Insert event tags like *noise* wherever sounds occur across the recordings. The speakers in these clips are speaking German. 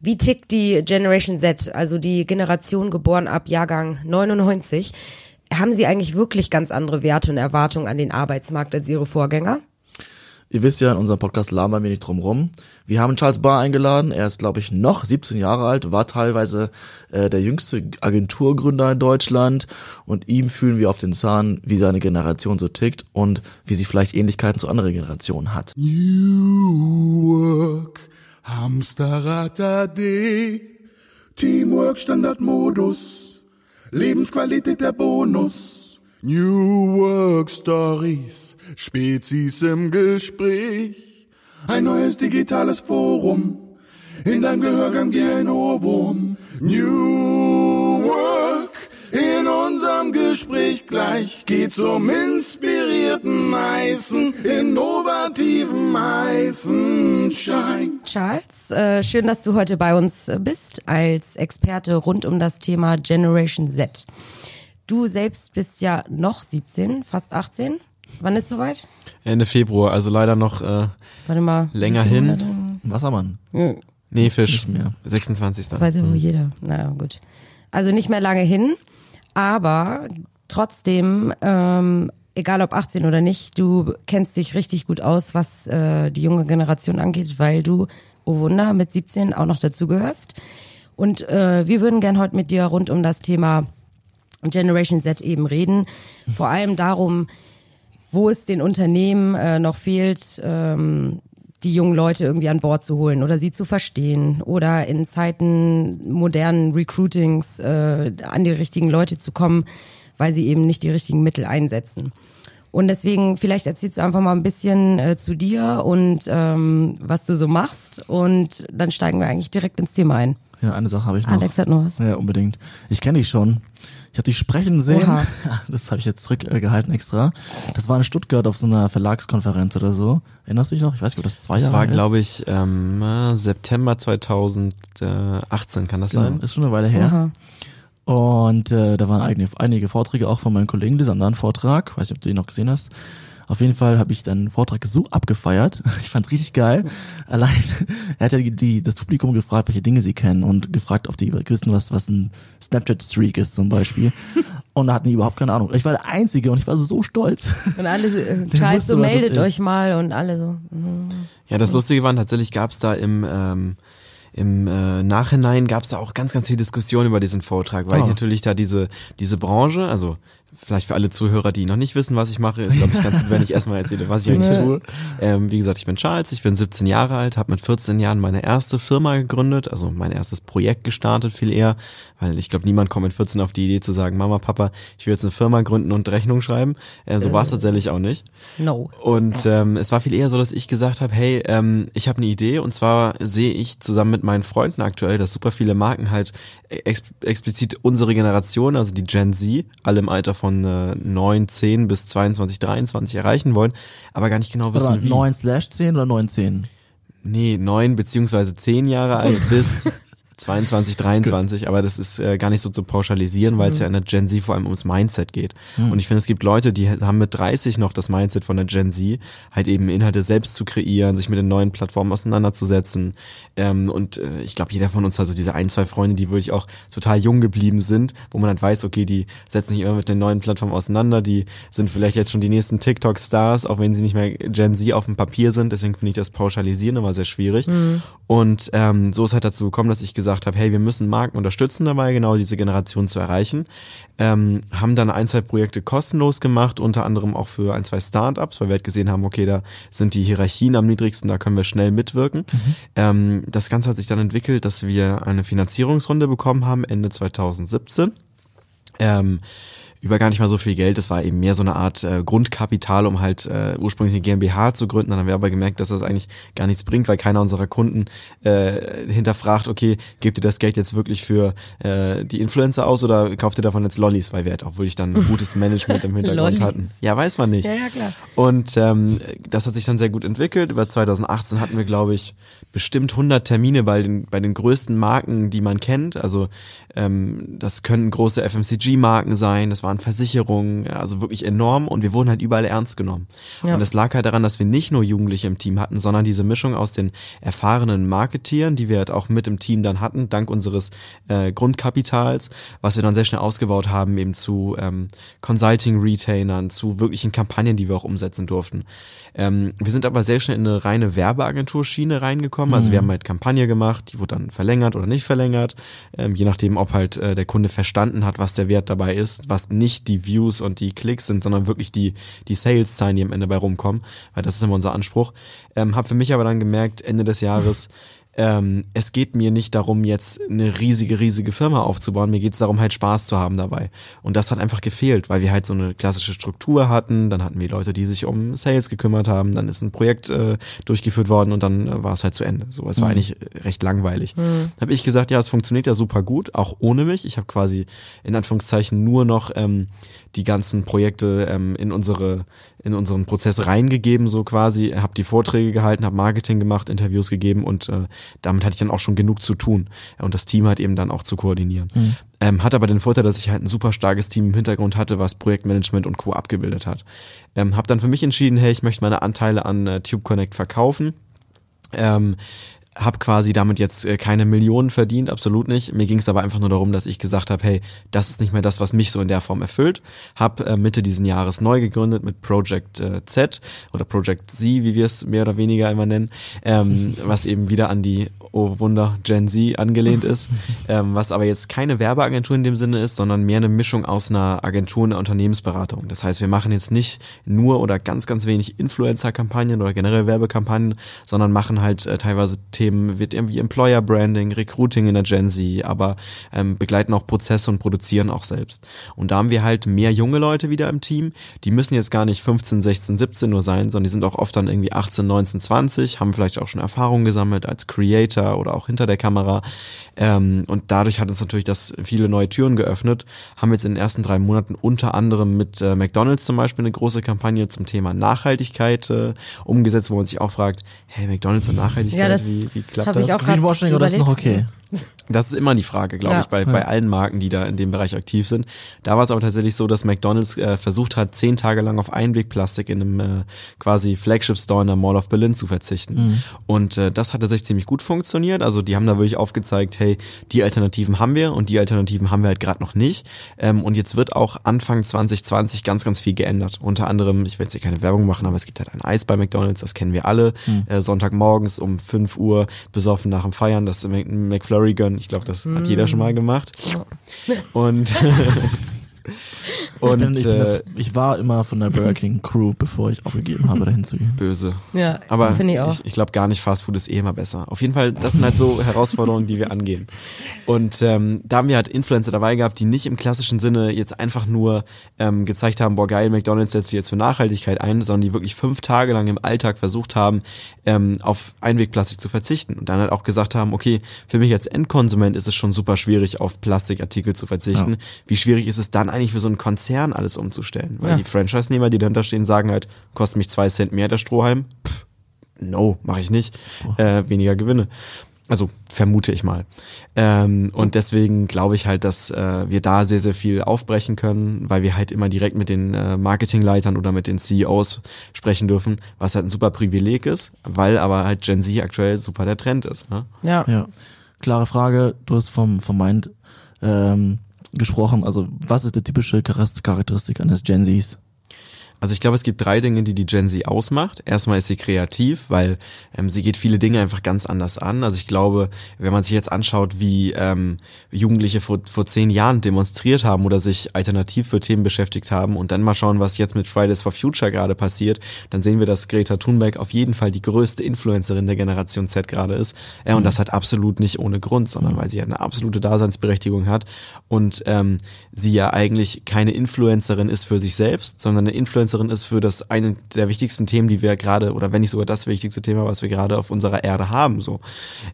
Wie tickt die Generation Z, also die Generation geboren ab Jahrgang 99? Haben sie eigentlich wirklich ganz andere Werte und Erwartungen an den Arbeitsmarkt als ihre Vorgänger? Ihr wisst ja, in unserem Podcast labern wir nicht drum rum. Wir haben Charles Barr eingeladen. Er ist, glaube ich, noch 17 Jahre alt, war teilweise äh, der jüngste Agenturgründer in Deutschland. Und ihm fühlen wir auf den Zahn, wie seine Generation so tickt und wie sie vielleicht Ähnlichkeiten zu anderen Generationen hat. New Work, Hamsterrad AD, Teamwork Standardmodus, Lebensqualität der Bonus. New Work Stories, Spezies im Gespräch, ein neues digitales Forum, in deinem Gehörgang wie ein Ohrwurm. New Work, in unserem Gespräch gleich geht's um inspirierten heißen, innovativen heißen Scheiß. Charles, äh, schön, dass du heute bei uns bist als Experte rund um das Thema Generation Z. Du selbst bist ja noch 17, fast 18. Wann ist soweit? Ende Februar, also leider noch äh, Warte mal. länger hin. Monate? Wassermann. Nee, Fisch. Nicht mehr. 26. Das weiß ja wohl jeder. Na ja, gut. Also nicht mehr lange hin, aber trotzdem, ähm, egal ob 18 oder nicht, du kennst dich richtig gut aus, was äh, die junge Generation angeht, weil du, oh Wunder, mit 17 auch noch dazugehörst. Und äh, wir würden gern heute mit dir rund um das Thema Generation Z eben reden. Vor allem darum, wo es den Unternehmen äh, noch fehlt, ähm, die jungen Leute irgendwie an Bord zu holen oder sie zu verstehen oder in Zeiten modernen Recruitings äh, an die richtigen Leute zu kommen, weil sie eben nicht die richtigen Mittel einsetzen. Und deswegen, vielleicht erzählst du einfach mal ein bisschen äh, zu dir und ähm, was du so machst und dann steigen wir eigentlich direkt ins Thema ein. Ja, eine Sache habe ich noch. Alex hat noch was. Ja, unbedingt. Ich kenne dich schon. Ich habe dich sprechen sehen. Oha. *laughs* Das habe ich jetzt zurückgehalten extra. Das war in Stuttgart auf so einer Verlagskonferenz oder so. Erinnerst du dich noch? Ich weiß nicht, ob das zwei Das Jahre war, ist. glaube ich, ähm, äh, September 2018, kann das Genau, sein? ist schon eine Weile her. Aha. Und äh, da waren einige, einige Vorträge auch von meinem Kollegen, dieser anderen Vortrag. Weiß nicht, ob du ihn noch gesehen hast. Auf jeden Fall habe ich deinen Vortrag so abgefeiert. *laughs* Ich fand's richtig geil. Allein, er hat ja die, die, das Publikum gefragt, welche Dinge sie kennen und gefragt, ob die wissen, was, was ein Snapchat-Streak ist zum Beispiel. *laughs* Und da hatten die überhaupt keine Ahnung. Ich war der Einzige und ich war so stolz. Und alle so, äh, *laughs* wusste, so meldet euch mal und alle so. Ja, das Lustige war, tatsächlich gab es da im, ähm, im äh, Nachhinein gab es da auch ganz, ganz viel Diskussion über diesen Vortrag, weil Oh. ich natürlich da diese, diese Branche, also vielleicht für alle Zuhörer, die noch nicht wissen, was ich mache, ist, glaube ich, ganz gut, wenn ich erstmal erzähle, was ich eigentlich tue. Ähm, wie gesagt, ich bin Charles, ich bin 17 Jahre alt, habe mit 14 Jahren meine erste Firma gegründet, also mein erstes Projekt gestartet, viel eher, weil ich glaube, niemand kommt mit 14 auf die Idee zu sagen, Mama, Papa, ich will jetzt eine Firma gründen und Rechnung schreiben. Äh, so war es tatsächlich auch nicht. No. Und ähm, es war viel eher so, dass ich gesagt habe, hey, ähm, ich habe eine Idee und zwar sehe ich zusammen mit meinen Freunden aktuell, dass super viele Marken halt ex explizit unsere Generation, also die Gen Z, alle im Alter von äh, 9, 10 bis 22, 23 erreichen wollen, aber gar nicht genau Warte wissen, mal, wie. 9 slash 10 oder 19? Nee, 9 beziehungsweise 10 Jahre alt *laughs* bis 22, 23, aber das ist äh, gar nicht so zu pauschalisieren, weil es ja in der Gen Z vor allem ums Mindset geht. Und ich finde, es gibt Leute, die haben mit 30 noch das Mindset von der Gen Z, halt eben Inhalte selbst zu kreieren, sich mit den neuen Plattformen auseinanderzusetzen. Ähm, und äh, ich glaube, jeder von uns, also diese ein, zwei Freunde, die wirklich auch total jung geblieben sind, wo man halt weiß, okay, die setzen sich immer mit den neuen Plattformen auseinander, die sind vielleicht jetzt schon die nächsten TikTok-Stars, auch wenn sie nicht mehr Gen Z auf dem Papier sind. Deswegen finde ich das Pauschalisieren immer sehr schwierig. Und ähm, so ist halt dazu gekommen, dass ich gesagt habe, hey, wir müssen Marken unterstützen dabei, genau diese Generation zu erreichen. Ähm, haben dann ein, zwei Projekte kostenlos gemacht, unter anderem auch für ein, zwei Startups, weil wir halt gesehen haben, okay, da sind die Hierarchien am niedrigsten, da können wir schnell mitwirken. Ähm, das Ganze hat sich dann entwickelt, dass wir eine Finanzierungsrunde bekommen haben, Ende 2017. Ähm, über gar nicht mal so viel Geld. Das war eben mehr so eine Art äh, Grundkapital, um halt äh, ursprünglich eine GmbH zu gründen. Dann haben wir aber gemerkt, dass das eigentlich gar nichts bringt, weil keiner unserer Kunden äh, hinterfragt, okay, gebt ihr das Geld jetzt wirklich für äh, die Influencer aus oder kauft ihr davon jetzt Lollis, weil wir halt auch wirklich dann ein gutes *laughs* Management im Hintergrund hatten. Ja, weiß man nicht. Ja, ja, klar. Und ähm, das hat sich dann sehr gut entwickelt. Über 2018 hatten wir, glaube ich, bestimmt 100 Termine bei den, bei den größten Marken, die man kennt. Also ähm, das können große FMCG-Marken sein, das waren Versicherungen, also wirklich enorm und wir wurden halt überall ernst genommen. Ja. Und das lag halt daran, dass wir nicht nur Jugendliche im Team hatten, sondern diese Mischung aus den erfahrenen Marketieren, die wir halt auch mit im Team dann hatten, dank unseres äh, Grundkapitals, was wir dann sehr schnell ausgebaut haben, eben zu ähm, Consulting-Retainern, zu wirklichen Kampagnen, die wir auch umsetzen durften. Ähm, wir sind aber sehr schnell in eine reine Werbeagenturschiene reingekommen. Also wir haben halt Kampagne gemacht, die wurde dann verlängert oder nicht verlängert, ähm, je nachdem, ob halt äh, der Kunde verstanden hat, was der Wert dabei ist, was nicht die Views und die Klicks sind, sondern wirklich die die Sales-Zahlen, die am Ende bei rumkommen, weil das ist immer unser Anspruch. Ähm, hab für mich aber dann gemerkt, Ende des Jahres, *laughs* ähm, es geht mir nicht darum, jetzt eine riesige, riesige Firma aufzubauen. Mir geht es darum, halt Spaß zu haben dabei. Und das hat einfach gefehlt, weil wir halt so eine klassische Struktur hatten. Dann hatten wir Leute, die sich um Sales gekümmert haben. Dann ist ein Projekt äh, durchgeführt worden und dann äh, war es halt zu Ende. So, es war eigentlich recht langweilig. Mhm. Habe ich gesagt, ja, es funktioniert ja super gut, auch ohne mich. Ich habe quasi in Anführungszeichen nur noch ähm, die ganzen Projekte ähm, in unsere in unseren Prozess reingegeben, so quasi, habe die Vorträge gehalten, habe Marketing gemacht, Interviews gegeben und äh, damit hatte ich dann auch schon genug zu tun und das Team halt eben dann auch zu koordinieren. Ähm, hat aber den Vorteil, dass ich halt ein super starkes Team im Hintergrund hatte, was Projektmanagement und Co. abgebildet hat. Ähm, habe dann für mich entschieden, hey, ich möchte meine Anteile an äh, Tube Connect verkaufen. Ähm, habe quasi damit jetzt äh, keine Millionen verdient, absolut nicht. Mir ging es aber einfach nur darum, dass ich gesagt habe, hey, das ist nicht mehr das, was mich so in der Form erfüllt. Hab äh, Mitte diesen Jahres neu gegründet mit Project äh, Z oder Project Z, wie wir es mehr oder weniger immer nennen, ähm, *laughs* was eben wieder an die oh Wunder Gen Z angelehnt ist, *laughs* ähm, was aber jetzt keine Werbeagentur in dem Sinne ist, sondern mehr eine Mischung aus einer Agentur und einer Unternehmensberatung. Das heißt, wir machen jetzt nicht nur oder ganz, ganz wenig Influencer-Kampagnen oder generell Werbekampagnen, sondern machen halt äh, teilweise Themen, wird irgendwie Employer Branding, Recruiting in der Gen Z, aber ähm, begleiten auch Prozesse und produzieren auch selbst. Und da haben wir halt mehr junge Leute wieder im Team. Die müssen jetzt gar nicht 15, 16, 17 nur sein, sondern die sind auch oft dann irgendwie 18, 19, 20, haben vielleicht auch schon Erfahrung gesammelt als Creator oder auch hinter der Kamera. Ähm, und dadurch hat uns natürlich das viele neue Türen geöffnet. Haben jetzt in den ersten drei Monaten unter anderem mit äh, McDonalds zum Beispiel eine große Kampagne zum Thema Nachhaltigkeit äh, umgesetzt, wo man sich auch fragt, hey, McDonalds und Nachhaltigkeit, Ja, das wie, wie klappt habe das? ich auch gerade Greenwashing oder ist noch okay? Das ist immer die Frage, glaube Ja. ich, bei, bei allen Marken, die da in dem Bereich aktiv sind. Da war es aber tatsächlich so, dass McDonalds äh, versucht hat, zehn Tage lang auf Einwegplastik in einem äh, quasi Flagship-Store in der Mall of Berlin zu verzichten. Und äh, das hat tatsächlich ziemlich gut funktioniert. Also die haben da wirklich aufgezeigt, hey, die Alternativen haben wir und die Alternativen haben wir halt gerade noch nicht. Ähm, und jetzt wird auch Anfang 2020 ganz, ganz viel geändert. Unter anderem, ich will jetzt hier keine Werbung machen, aber es gibt halt ein Eis bei McDonalds, das kennen wir alle. Äh, Sonntagmorgens um 5 Uhr besoffen nach dem Feiern, das Mc- McFlurry gönnen. Ich glaube, das hat jeder schon mal gemacht. Und *laughs* *laughs* *laughs* und ich, bin, ich, bin äh, ich war immer von der Burger King Crew, bevor ich aufgegeben habe, dahin zu gehen. böse. Ja, Aber finde ich auch. ich, ich glaube gar nicht, Fast Food ist eh immer besser. Auf jeden Fall, das sind halt so *laughs* Herausforderungen, die wir angehen. Und ähm, da haben wir halt Influencer dabei gehabt, die nicht im klassischen Sinne jetzt einfach nur ähm, gezeigt haben, boah geil, McDonalds setzt sich jetzt für Nachhaltigkeit ein, sondern die wirklich fünf Tage lang im Alltag versucht haben, ähm, auf Einwegplastik zu verzichten. Und dann halt auch gesagt haben, okay, für mich als Endkonsument ist es schon super schwierig, auf Plastikartikel zu verzichten. Ja. Wie schwierig ist es dann eigentlich für so einen Konzern alles umzustellen? Weil Ja. die Franchise-Nehmer, die dahinter stehen, sagen halt, kostet mich zwei Cent mehr der Strohhalm. Pff, no, mache ich nicht. Äh, weniger Gewinne. Also vermute ich mal. Ähm, und deswegen glaube ich halt, dass äh, wir da sehr, sehr viel aufbrechen können, weil wir halt immer direkt mit den äh, Marketingleitern oder mit den CEOs sprechen dürfen, was halt ein super Privileg ist, weil aber halt Gen Z aktuell super der Trend ist. Ne? Ja. Ja. Klare Frage, du hast vom, vom Mind ähm, gesprochen. Also, was ist die typische Charakteristik eines Gen Zs? Also ich glaube, es gibt drei Dinge, die die Gen Z ausmacht. Erstmal ist sie kreativ, weil ähm, sie geht viele Dinge einfach ganz anders an. Also ich glaube, wenn man sich jetzt anschaut, wie ähm, Jugendliche vor, vor zehn Jahren demonstriert haben oder sich alternativ für Themen beschäftigt haben und dann mal schauen, was jetzt mit Fridays for Future gerade passiert, dann sehen wir, dass Greta Thunberg auf jeden Fall die größte Influencerin der Generation Z gerade ist. Äh, und das hat absolut nicht ohne Grund, sondern weil sie eine absolute Daseinsberechtigung hat und ähm, sie ja eigentlich keine Influencerin ist für sich selbst, sondern eine Influencerin ist für das eine der wichtigsten Themen, die wir gerade, oder wenn nicht sogar das wichtigste Thema, was wir gerade auf unserer Erde haben. So.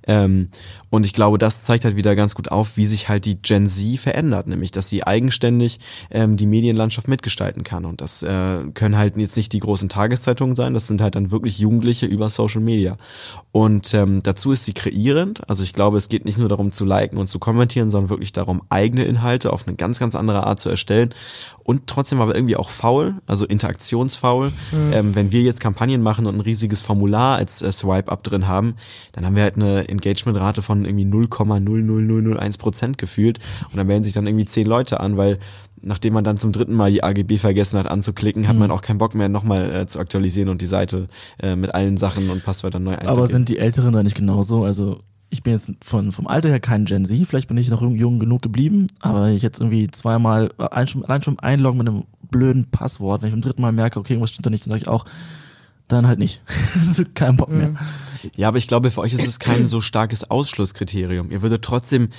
Ähm, und ich glaube, das zeigt halt wieder ganz gut auf, wie sich halt die Gen Z verändert, nämlich dass sie eigenständig ähm, die Medienlandschaft mitgestalten kann. Und das äh, können halt jetzt nicht die großen Tageszeitungen sein, das sind halt dann wirklich Jugendliche über Social Media. Und ähm, dazu ist sie kreierend. Also ich glaube, es geht nicht nur darum zu liken und zu kommentieren, sondern wirklich darum, eigene Inhalte auf eine ganz, ganz andere Art zu erstellen. Und trotzdem aber irgendwie auch faul, also interaktionsfaul. Mhm. Ähm, wenn wir jetzt Kampagnen machen und ein riesiges Formular als äh, Swipe-Up drin haben, dann haben wir halt eine Engagement-Rate von irgendwie 0,00001 Prozent gefühlt und dann melden sich dann irgendwie zehn Leute an, weil nachdem man dann zum dritten Mal die AGB vergessen hat anzuklicken, hat mhm. man auch keinen Bock mehr nochmal äh, zu aktualisieren und die Seite äh, mit allen Sachen und Passwörtern neu einzugeben. Aber sind die Älteren da nicht genauso? Also ich bin jetzt von, vom Alter her kein Gen Z, vielleicht bin ich noch jung genug geblieben, aber ich jetzt irgendwie zweimal, allein schon, allein schon einloggen mit einem blöden Passwort, wenn ich beim dritten Mal merke, okay, irgendwas stimmt da nicht, dann sage ich auch, dann halt nicht. *laughs* kein Bock mehr. Ja, aber ich glaube, für euch ist es kein so starkes Ausschlusskriterium. Ihr würdet trotzdem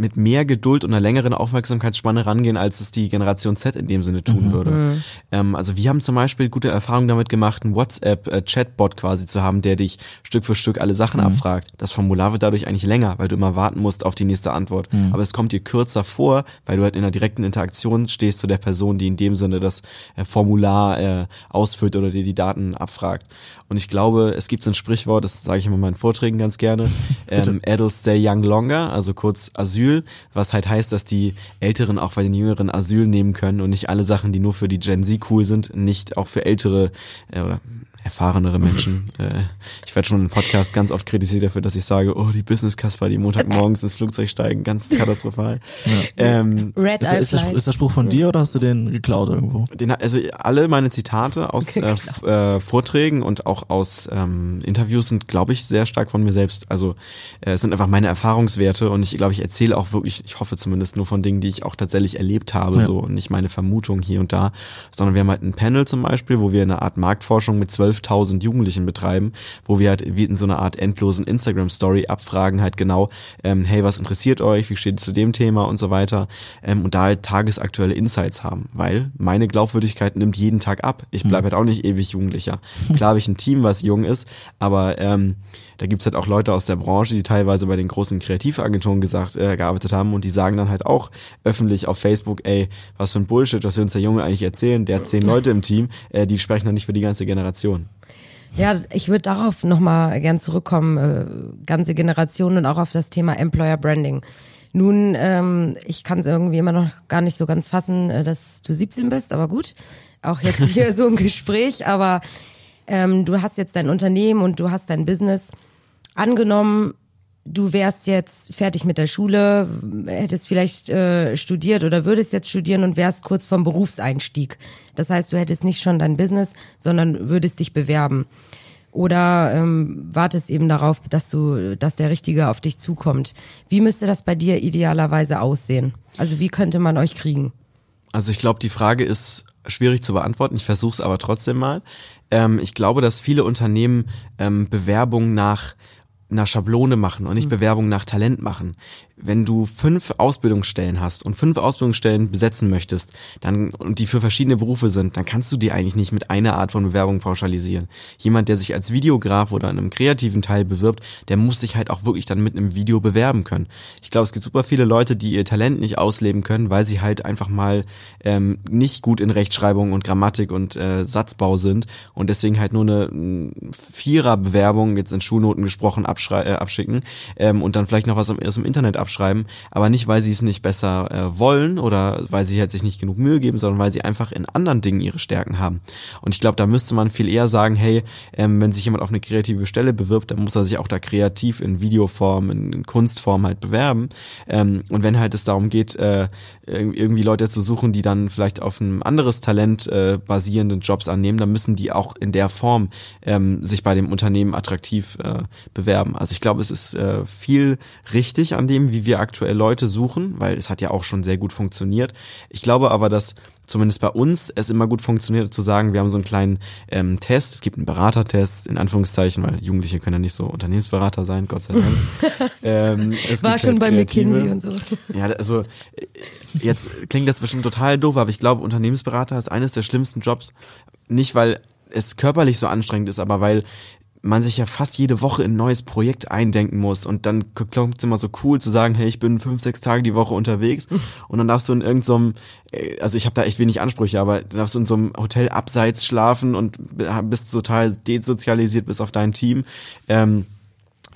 mit mehr Geduld und einer längeren Aufmerksamkeitsspanne rangehen, als es die Generation Z in dem Sinne tun mhm. würde. Mhm. Ähm, also wir haben zum Beispiel gute Erfahrungen damit gemacht, einen WhatsApp-Chatbot quasi zu haben, der dich Stück für Stück alle Sachen mhm. abfragt. Das Formular wird dadurch eigentlich länger, weil du immer warten musst auf die nächste Antwort. Mhm. Aber es kommt dir kürzer vor, weil du halt in einer direkten Interaktion stehst zu der Person, die in dem Sinne das äh, Formular äh, ausfüllt oder dir die Daten abfragt. Und ich glaube, es gibt so ein Sprichwort, das sage ich immer in meinen Vorträgen ganz gerne, *laughs* ähm, Adults stay young longer, also kurz Asyl, was halt heißt, dass die Älteren auch bei den Jüngeren Asyl nehmen können und nicht alle Sachen, die nur für die Gen Z cool sind, nicht auch für ältere äh, oder erfahrenere Menschen. *laughs* äh, ich werde schon im Podcast ganz oft kritisiert dafür, dass ich sage, oh, die Business-Kasper, die Montagmorgens ins Flugzeug steigen, ganz katastrophal. Ja. Ähm, Red ist, ist, der, ist der Spruch von dir oder hast du den geklaut irgendwo? Den, also alle meine Zitate aus äh, äh, Vorträgen und auch aus ähm, Interviews sind, glaube ich, sehr stark von mir selbst. Also äh, es sind einfach meine Erfahrungswerte und ich glaube, ich erzähle auch wirklich, ich hoffe zumindest nur von Dingen, die ich auch tatsächlich erlebt habe, ja. so und nicht meine Vermutung hier und da, sondern wir haben halt ein Panel zum Beispiel, wo wir eine Art Marktforschung mit zwölf 12.000 Jugendlichen betreiben, wo wir halt wie in so einer Art endlosen Instagram-Story abfragen halt genau, ähm, hey, was interessiert euch, wie steht es zu dem Thema und so weiter ähm, und da halt tagesaktuelle Insights haben, weil meine Glaubwürdigkeit nimmt jeden Tag ab. Ich bleibe mhm. halt auch nicht ewig Jugendlicher. Klar habe ich ein Team, was jung ist, aber ähm, da gibt's halt auch Leute aus der Branche, die teilweise bei den großen Kreativagenturen gesagt, äh, gearbeitet haben und die sagen dann halt auch öffentlich auf Facebook, ey, was für ein Bullshit, was wir uns der Junge eigentlich erzählen, der hat zehn Leute im Team, äh, die sprechen dann nicht für die ganze Generation. Ja, ich würde darauf nochmal gern zurückkommen, äh, ganze Generation und auch auf das Thema Employer Branding. Nun, ähm, ich kann es irgendwie immer noch gar nicht so ganz fassen, äh, dass du 17 bist, aber gut. Auch jetzt hier *laughs* so im Gespräch, aber ähm, du hast jetzt dein Unternehmen und du hast dein Business. Angenommen, du wärst jetzt fertig mit der Schule, hättest vielleicht äh, studiert oder würdest jetzt studieren und wärst kurz vom Berufseinstieg. Das heißt, du hättest nicht schon dein Business, sondern würdest dich bewerben. Oder ähm, wartest eben darauf, dass du, dass der Richtige auf dich zukommt. Wie müsste das bei dir idealerweise aussehen? Also wie könnte man euch kriegen? Also ich glaube, die Frage ist schwierig zu beantworten. Ich versuche es aber trotzdem mal. Ähm, ich glaube, dass viele Unternehmen ähm, Bewerbungen nach einer Schablone machen und nicht mhm. Bewerbung nach Talent machen wenn du fünf Ausbildungsstellen hast und fünf Ausbildungsstellen besetzen möchtest, dann und die für verschiedene Berufe sind, dann kannst du die eigentlich nicht mit einer Art von Bewerbung pauschalisieren. Jemand, der sich als Videograf oder in einem kreativen Teil bewirbt, der muss sich halt auch wirklich dann mit einem Video bewerben können. Ich glaube, es gibt super viele Leute, die ihr Talent nicht ausleben können, weil sie halt einfach mal ähm, nicht gut in Rechtschreibung und Grammatik und äh, Satzbau sind und deswegen halt nur eine Vierer-Bewerbung jetzt in Schulnoten gesprochen äh, abschicken ähm, und dann vielleicht noch was aus dem Internet abschicken abschreiben, aber nicht, weil sie es nicht besser äh, wollen oder weil sie halt sich nicht genug Mühe geben, sondern weil sie einfach in anderen Dingen ihre Stärken haben. Und ich glaube, da müsste man viel eher sagen, hey, ähm, wenn sich jemand auf eine kreative Stelle bewirbt, dann muss er sich auch da kreativ in Videoform, in, in Kunstform halt bewerben. Ähm, und wenn halt es darum geht, äh, irgendwie Leute zu suchen, die dann vielleicht auf ein anderes Talent äh, basierenden Jobs annehmen, dann müssen die auch in der Form ähm, sich bei dem Unternehmen attraktiv äh, bewerben. Also ich glaube, es ist äh, viel richtig an dem, wie wir aktuell Leute suchen, weil es hat ja auch schon sehr gut funktioniert. Ich glaube aber, dass zumindest bei uns es immer gut funktioniert zu sagen, wir haben so einen kleinen ähm, Test, es gibt einen Beratertest, in Anführungszeichen, weil Jugendliche können ja nicht so Unternehmensberater sein, Gott sei Dank. *laughs* ähm, War schon halt bei McKinsey und so. Ja, also jetzt klingt das bestimmt total doof, aber ich glaube, Unternehmensberater ist eines der schlimmsten Jobs. Nicht, weil es körperlich so anstrengend ist, aber weil man sich ja fast jede Woche in ein neues Projekt eindenken muss und dann klingt es immer so cool zu sagen, hey, ich bin fünf, sechs Tage die Woche unterwegs *laughs* und dann darfst du in irgendeinem, so äh, also ich habe da echt wenig Ansprüche, aber dann darfst du in so einem Hotel abseits schlafen und bist total desozialisiert bis auf dein Team. Ähm,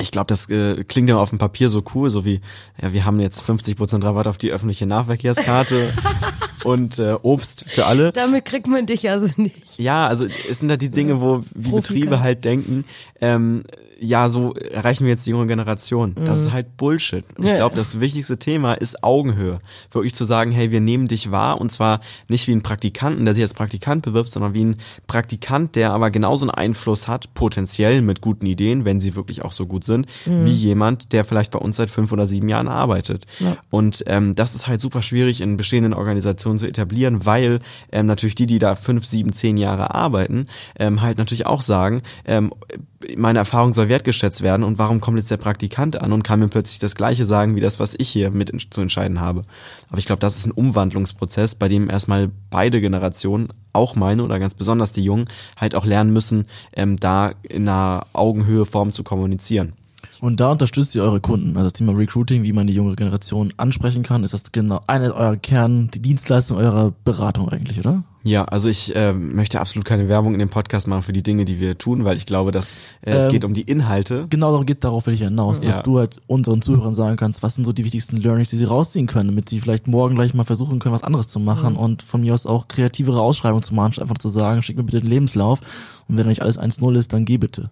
ich glaube, das äh, klingt ja auf dem Papier so cool, so wie, ja, wir haben jetzt 50% Rabatt auf die öffentliche Nahverkehrskarte. *laughs* und äh, Obst für alle. Damit kriegt man dich also nicht. Ja, also es sind da die Dinge, wo wie Betriebe halt denken, ähm, ja, so erreichen wir jetzt die junge Generation. Das ist halt Bullshit. Ich Ja. glaube, das wichtigste Thema ist Augenhöhe. Wirklich zu sagen, hey, wir nehmen dich wahr und zwar nicht wie ein Praktikanten, der sich als Praktikant bewirbt, sondern wie ein Praktikant, der aber genauso einen Einfluss hat, potenziell mit guten Ideen, wenn sie wirklich auch so gut sind, wie jemand, der vielleicht bei uns seit fünf oder sieben Jahren arbeitet. Und ähm, das ist halt super schwierig in bestehenden Organisationen zu etablieren, weil ähm, natürlich die, die da fünf, sieben, zehn Jahre arbeiten, ähm, halt natürlich auch sagen, ähm, meine Erfahrung soll wertgeschätzt werden und warum kommt jetzt der Praktikant an und kann mir plötzlich das Gleiche sagen, wie das, was ich hier mit zu entscheiden habe. Aber ich glaube, das ist ein Umwandlungsprozess, bei dem erstmal beide Generationen, auch meine oder ganz besonders die Jungen, halt auch lernen müssen, ähm, da in einer Augenhöhe-Form zu kommunizieren. Und da unterstützt ihr eure Kunden. Also das Thema Recruiting, wie man die junge Generation ansprechen kann, ist das genau eine eurer Kern, die Dienstleistung eurer Beratung eigentlich, oder? Ja, also ich ähm, möchte absolut keine Werbung in dem Podcast machen für die Dinge, die wir tun, weil ich glaube, dass äh, es Ähm, geht um die Inhalte. Genau darum geht, darauf will ich hinaus, dass Ja. du halt unseren Zuhörern sagen kannst, was sind so die wichtigsten Learnings, die sie rausziehen können, damit sie vielleicht morgen gleich mal versuchen können, was anderes zu machen und von mir aus auch kreativere Ausschreibungen zu machen, statt einfach zu sagen, schick mir bitte den Lebenslauf und wenn nicht alles 1-0 ist, dann geh bitte.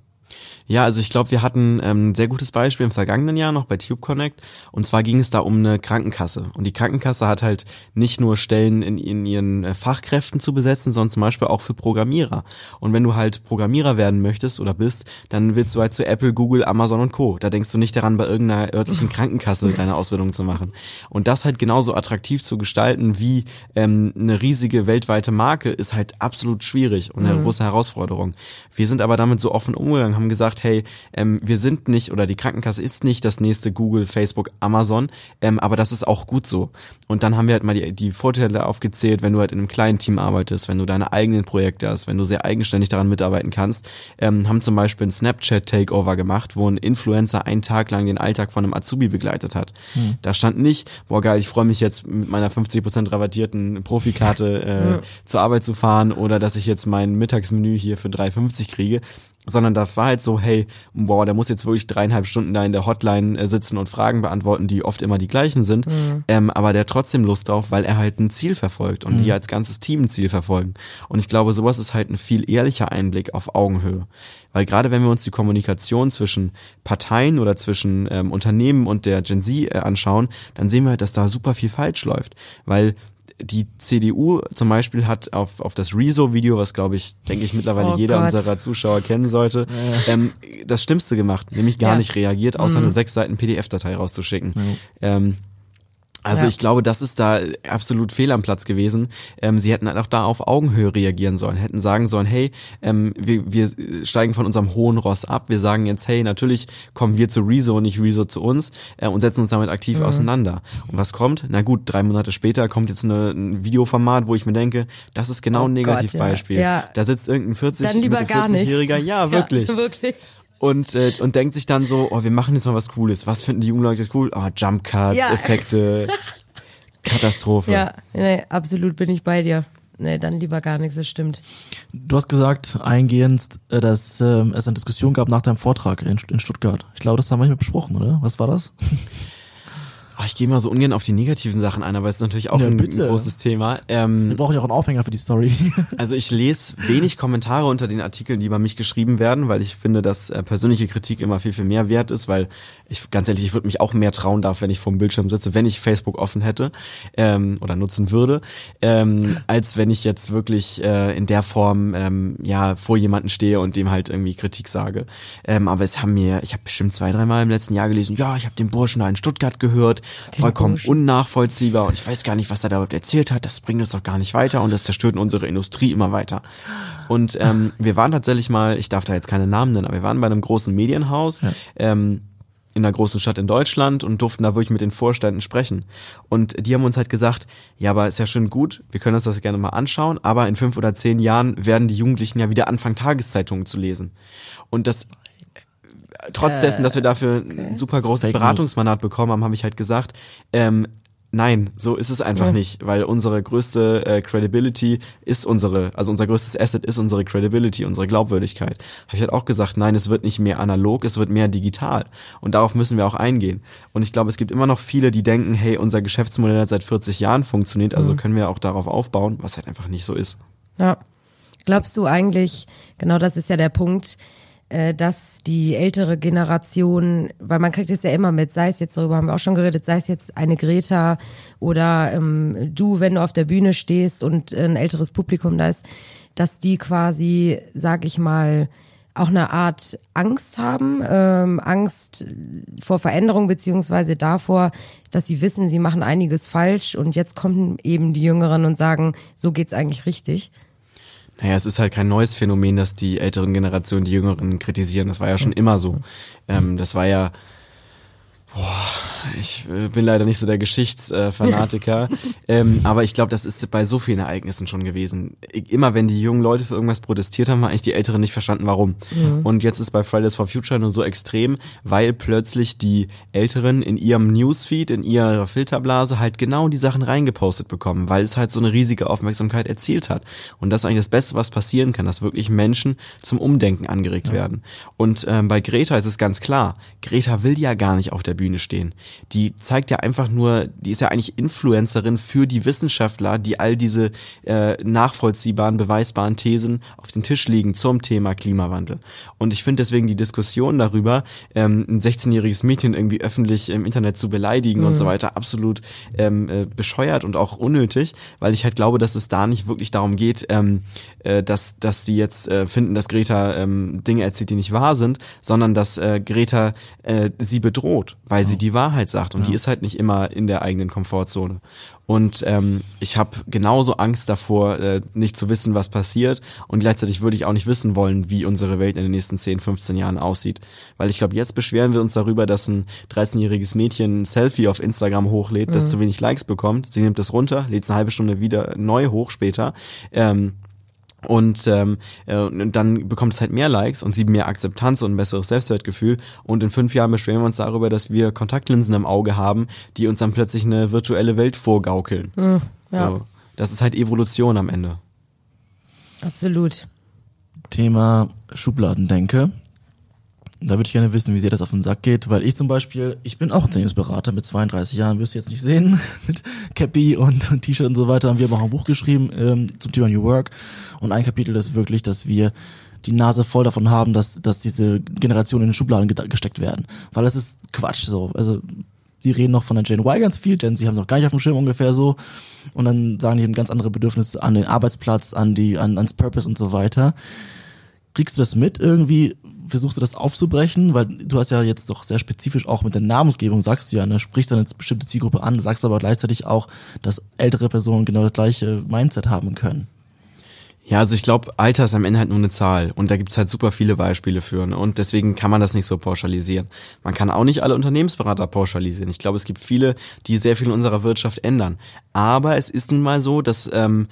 Ja, also ich glaube, wir hatten ähm, ein sehr gutes Beispiel im vergangenen Jahr noch bei Tube Connect. Und zwar ging es da um eine Krankenkasse. Und die Krankenkasse hat halt nicht nur Stellen in, in ihren äh, Fachkräften zu besetzen, sondern zum Beispiel auch für Programmierer. Und wenn du halt Programmierer werden möchtest oder bist, dann willst du halt zu Apple, Google, Amazon und Co. Da denkst du nicht daran, bei irgendeiner örtlichen *laughs* Krankenkasse deine Ausbildung zu machen. Und das halt genauso attraktiv zu gestalten wie ähm, eine riesige weltweite Marke ist halt absolut schwierig und eine große Herausforderung. Wir sind aber damit so offen umgegangen, haben gesagt, hey, ähm, wir sind nicht oder die Krankenkasse ist nicht das nächste Google, Facebook, Amazon, ähm, aber das ist auch gut so. Und dann haben wir halt mal die, die Vorteile aufgezählt, wenn du halt in einem kleinen Team arbeitest, wenn du deine eigenen Projekte hast, wenn du sehr eigenständig daran mitarbeiten kannst, ähm, haben zum Beispiel ein Snapchat-Takeover gemacht, wo ein Influencer einen Tag lang den Alltag von einem Azubi begleitet hat. Da stand nicht, boah geil, ich freue mich jetzt mit meiner 50% rabattierten Profikarte äh, zur Arbeit zu fahren oder dass ich jetzt mein Mittagsmenü hier für 3,50 kriege, sondern das war halt so, hey, boah, der muss jetzt wirklich dreieinhalb Stunden da in der Hotline äh, sitzen und Fragen beantworten, die oft immer die gleichen sind, ähm, aber der hat trotzdem Lust drauf, weil er halt ein Ziel verfolgt und die als ganzes Team ein Ziel verfolgen. Und ich glaube, sowas ist halt ein viel ehrlicher Einblick auf Augenhöhe. Weil gerade wenn wir uns die Kommunikation zwischen Parteien oder zwischen ähm, Unternehmen und der Gen Z äh, anschauen, dann sehen wir halt, dass da super viel falsch läuft. Weil die CDU zum Beispiel hat auf, auf das Rezo-Video, was glaube ich, denke ich, mittlerweile Oh jeder Gott. unserer Zuschauer kennen sollte, ähm, das Schlimmste gemacht, nämlich gar Ja. nicht reagiert, außer eine sechs Seiten PDF-Datei rauszuschicken. Ähm, also Ja. ich glaube, das ist da absolut fehl am Platz gewesen. Ähm, sie hätten halt auch da auf Augenhöhe reagieren sollen, hätten sagen sollen, hey, ähm, wir, wir steigen von unserem hohen Ross ab. Wir sagen jetzt, hey, natürlich kommen wir zu Rezo und nicht Rezo zu uns äh, und setzen uns damit aktiv Mhm. auseinander. Und was kommt? Na gut, drei Monate später kommt jetzt eine, ein Videoformat, wo ich mir denke, das ist genau Oh ein Negativbeispiel. ja. Ja. Da sitzt irgendein 40, Dann lieber Mitte gar nichts. 40-Jähriger, *laughs* ja, wirklich Ja, wirklich. Und äh, und denkt sich dann so, oh, wir machen jetzt mal was Cooles. Was finden die jungen Leute cool? Oh, Jump Cuts, Ja. Effekte, *laughs* Katastrophe. Ja, nee, absolut bin ich bei dir. Nee, dann lieber gar nichts, das stimmt. Du hast gesagt, eingehend, äh, dass ähm, es eine Diskussion gab nach deinem Vortrag in, in Stuttgart. Ich glaube, das haben wir nicht mehr besprochen, oder? Was war das? *laughs* Oh, ich gehe mal so ungern auf die negativen Sachen ein, aber es ist natürlich auch Ja, ein, ein großes Thema. Wir Ähm, brauchen ja auch einen Aufhänger für die Story. *laughs* also ich lese wenig Kommentare unter den Artikeln, die über mich geschrieben werden, weil ich finde, dass äh, persönliche Kritik immer viel, viel mehr wert ist, weil ich, ganz ehrlich, ich würde mich auch mehr trauen darf, wenn ich vor dem Bildschirm sitze, wenn ich Facebook offen hätte ähm, oder nutzen würde, ähm, als wenn ich jetzt wirklich äh, in der Form ähm, ja vor jemanden stehe und dem halt irgendwie Kritik sage. Ähm, aber es haben mir, ich habe bestimmt zwei, dreimal im letzten Jahr gelesen, ja, ich habe den Burschen da in Stuttgart gehört, vollkommen unnachvollziehbar und ich weiß gar nicht, was er da überhaupt erzählt hat, das bringt uns doch gar nicht weiter und das zerstört unsere Industrie immer weiter. Und ähm, wir waren tatsächlich mal, ich darf da jetzt keine Namen nennen, aber wir waren bei einem großen Medienhaus, ähm, in einer großen Stadt in Deutschland und durften da wirklich mit den Vorständen sprechen. Und die haben uns halt gesagt, ja, aber ist ja schön gut, wir können uns das gerne mal anschauen, aber in fünf oder zehn Jahren werden die Jugendlichen ja wieder anfangen, Tageszeitungen zu lesen. Und das trotz dessen, dass wir dafür ein super großes Fake News. Beratungsmandat bekommen haben, habe ich halt gesagt, ähm, Nein, so ist es einfach Ja. nicht, weil unsere größte äh, Credibility ist unsere, also unser größtes Asset ist unsere Credibility, unsere Glaubwürdigkeit. Habe ich halt auch gesagt, nein, es wird nicht mehr analog, es wird mehr digital. Und darauf müssen wir auch eingehen. Und ich glaube, es gibt immer noch viele, die denken, hey, unser Geschäftsmodell hat seit 40 Jahren funktioniert, Mhm. also können wir auch darauf aufbauen, was halt einfach nicht so ist. Ja. Glaubst du eigentlich, genau das ist ja der Punkt, äh, dass die ältere Generation, weil man kriegt es ja immer mit, sei es jetzt, darüber haben wir auch schon geredet, sei es jetzt eine Greta oder ähm, du, wenn du auf der Bühne stehst und ein älteres Publikum da ist, dass die quasi, sag ich mal, auch eine Art Angst haben, ähm, Angst vor Veränderung beziehungsweise davor, dass sie wissen, sie machen einiges falsch und jetzt kommen eben die Jüngeren und sagen, so geht's eigentlich richtig. Naja, es ist halt kein neues Phänomen, dass die älteren Generationen die Jüngeren kritisieren. Das war ja schon immer so. Ähm, das war ja, boah, ich äh, bin leider nicht so der Geschichtsfanatiker, *laughs* ähm, aber ich glaube, das ist bei so vielen Ereignissen schon gewesen. Immer wenn die jungen Leute für irgendwas protestiert haben, haben eigentlich die Älteren nicht verstanden, warum. Und jetzt ist bei Fridays for Future nur so extrem, weil plötzlich die Älteren in ihrem Newsfeed, in ihrer Filterblase halt genau die Sachen reingepostet bekommen, weil es halt so eine riesige Aufmerksamkeit erzielt hat. Und das ist eigentlich das Beste, was passieren kann, dass wirklich Menschen zum Umdenken angeregt werden. Und ähm, bei Greta ist es ganz klar, Greta will ja gar nicht auf der Bühne stehen. Die zeigt ja einfach nur, die ist ja eigentlich Influencerin für die Wissenschaftler, die all diese äh, nachvollziehbaren, beweisbaren Thesen auf den Tisch legen zum Thema Klimawandel. Und ich finde deswegen die Diskussion darüber, ähm, ein 16-jähriges Mädchen irgendwie öffentlich im Internet zu beleidigen und so weiter, absolut ähm, äh, bescheuert und auch unnötig, weil ich halt glaube, dass es da nicht wirklich darum geht, ähm, äh, dass, dass die jetzt äh, finden, dass Greta ähm, Dinge erzählt, die nicht wahr sind, sondern dass äh, Greta äh, sie bedroht, weil sie die Wahrheit sagt und die ist halt nicht immer in der eigenen Komfortzone. Und ähm, ich habe genauso Angst davor, äh, nicht zu wissen, was passiert. Und gleichzeitig würde ich auch nicht wissen wollen, wie unsere Welt in den nächsten 10, 15 Jahren aussieht. Weil ich glaube, jetzt beschweren wir uns darüber, dass ein 13-jähriges Mädchen ein Selfie auf Instagram hochlädt, das zu wenig Likes bekommt. Sie nimmt das runter, lädt es eine halbe Stunde wieder neu hoch später. Ähm, und, ähm, äh, und dann bekommt es halt mehr Likes und sie mehr Akzeptanz und ein besseres Selbstwertgefühl. Und in fünf Jahren beschweren wir uns darüber, dass wir Kontaktlinsen im Auge haben, die uns dann plötzlich eine virtuelle Welt vorgaukeln. ja. So, das ist halt Evolution am Ende. Absolut. Thema Schubladendenke. Da würde ich gerne wissen, wie sehr das auf den Sack geht, weil ich zum Beispiel, ich bin auch Unternehmensberater mit 32 Jahren, wirst du jetzt nicht sehen, *laughs* mit Cappy und, und *laughs* T-Shirt und so weiter. Und wir haben auch ein Buch geschrieben ähm, zum Thema New Work. Und ein Kapitel ist wirklich, dass wir die Nase voll davon haben, dass, dass diese Generationen in den Schubladen gesteckt werden. Weil das ist Quatsch so. Also die reden noch von der Gen Y ganz viel, Gen Z haben noch gar nicht auf dem Schirm ungefähr so. Und dann sagen die haben ganz andere Bedürfnisse an den Arbeitsplatz, an die, an, ans Purpose und so weiter. Kriegst du das mit irgendwie? Versuchst du das aufzubrechen? Weil du hast ja jetzt doch sehr spezifisch auch mit der Namensgebung, sagst du ja, ne, sprichst dann eine bestimmte Zielgruppe an, sagst aber gleichzeitig auch, dass ältere Personen genau das gleiche Mindset haben können. Ja, also ich glaube, Alter ist am Ende halt nur eine Zahl und da gibt's halt super viele Beispiele für ne? und deswegen kann man das nicht so pauschalisieren. Man kann auch nicht alle Unternehmensberater pauschalisieren. Ich glaube, es gibt viele, die sehr viel in unserer Wirtschaft ändern. Aber es ist nun mal so, dass ähm,